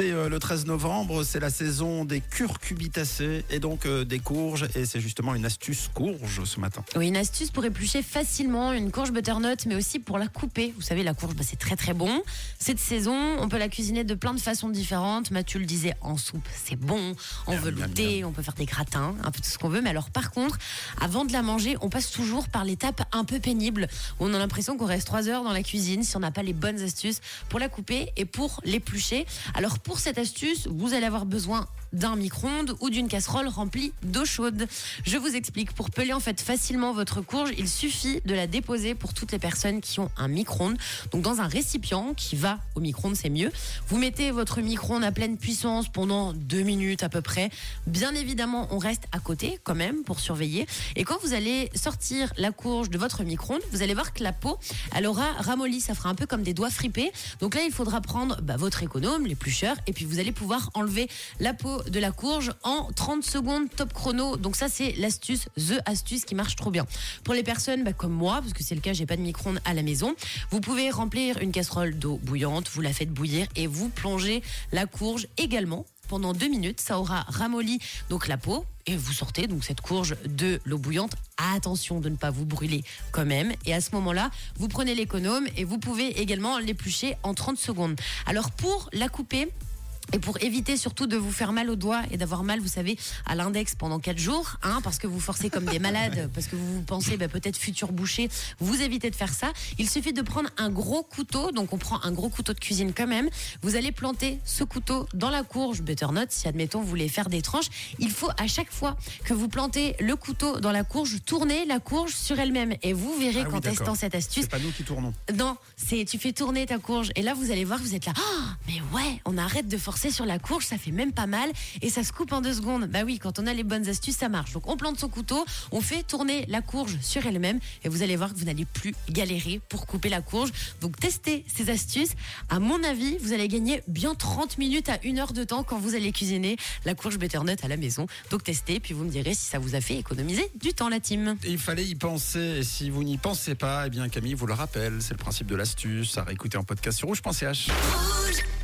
C'est euh, le 13 novembre, c'est la saison des curcubitacées et donc euh, des courges. Et c'est justement une astuce courge ce matin. Oui, une astuce pour éplucher facilement une courge butternut, mais aussi pour la couper. Vous savez, la courge, bah, c'est très très bon. Cette saison, on peut la cuisiner de plein de façons différentes. Mathieu le disait, en soupe, c'est bon. En Miam, miam, velouté, on peut faire des gratins, un peu tout ce qu'on veut. Mais alors, par contre, avant de la manger, on passe toujours par l'étape un peu pénible. où On a l'impression qu'on reste trois heures dans la cuisine si on n'a pas les bonnes astuces pour la couper et pour l'éplucher. Alors, pour cette astuce, vous allez avoir besoin d'un micro-ondes ou d'une casserole remplie d'eau chaude. Je vous explique. Pour peler en fait facilement votre courge, il suffit de la déposer pour toutes les personnes qui ont un micro-ondes. Donc dans un récipient qui va au micro-ondes, c'est mieux. Vous mettez votre micro-ondes à pleine puissance pendant deux minutes à peu près. Bien évidemment, on reste à côté quand même pour surveiller. Et quand vous allez sortir la courge de votre micro-ondes, vous allez voir que la peau, elle aura ramolli. Ça fera un peu comme des doigts fripés. Donc là, il faudra prendre bah, votre économe, l'éplucheur, et puis vous allez pouvoir enlever la peau de la courge en 30 secondes top chrono. Donc ça, c'est l'astuce, the astuce qui marche trop bien. Pour les personnes bah, comme moi, parce que c'est le cas, j'ai pas de micro-ondes à la maison, vous pouvez remplir une casserole d'eau bouillante, vous la faites bouillir et vous plongez la courge également pendant deux minutes. Ça aura ramolli donc la peau et vous sortez donc cette courge de l'eau bouillante. Attention de ne pas vous brûler quand même. Et à ce moment-là, vous prenez l'économe et vous pouvez également l'éplucher en 30 secondes. Alors pour la couper, et pour éviter surtout de vous faire mal aux doigts et d'avoir mal, vous savez, à l'index pendant 4 jours, hein, parce que vous forcez comme des malades, parce que vous pensez bah, peut-être futur boucher, vous évitez de faire ça. Il suffit de prendre un gros couteau, donc on prend un gros couteau de cuisine quand même. Vous allez planter ce couteau dans la courge butternut, si admettons vous voulez faire des tranches. Il faut à chaque fois que vous plantez le couteau dans la courge, tourner la courge sur elle-même. Et vous verrez Ah oui, qu'en testant cette astuce, C'est pas nous qui tournons. non, c'est tu fais tourner ta courge et là vous allez voir, vous êtes là. Ah, mais ouais, on arrête de forcer sur la courge, ça fait même pas mal et ça se coupe en deux secondes. Bah oui, quand on a les bonnes astuces, ça marche. Donc on plante son couteau, on fait tourner la courge sur elle-même et vous allez voir que vous n'allez plus galérer pour couper la courge. Donc testez ces astuces. À mon avis, vous allez gagner bien 30 minutes à une heure de temps quand vous allez cuisiner la courge butternut à la maison. Donc testez, puis vous me direz si ça vous a fait économiser du temps la team. Il fallait y penser. Et si vous n'y pensez pas, eh bien Camille vous le rappelle. C'est le principe de l'astuce. À réécouter en podcast sur rouge.ch. Rouge.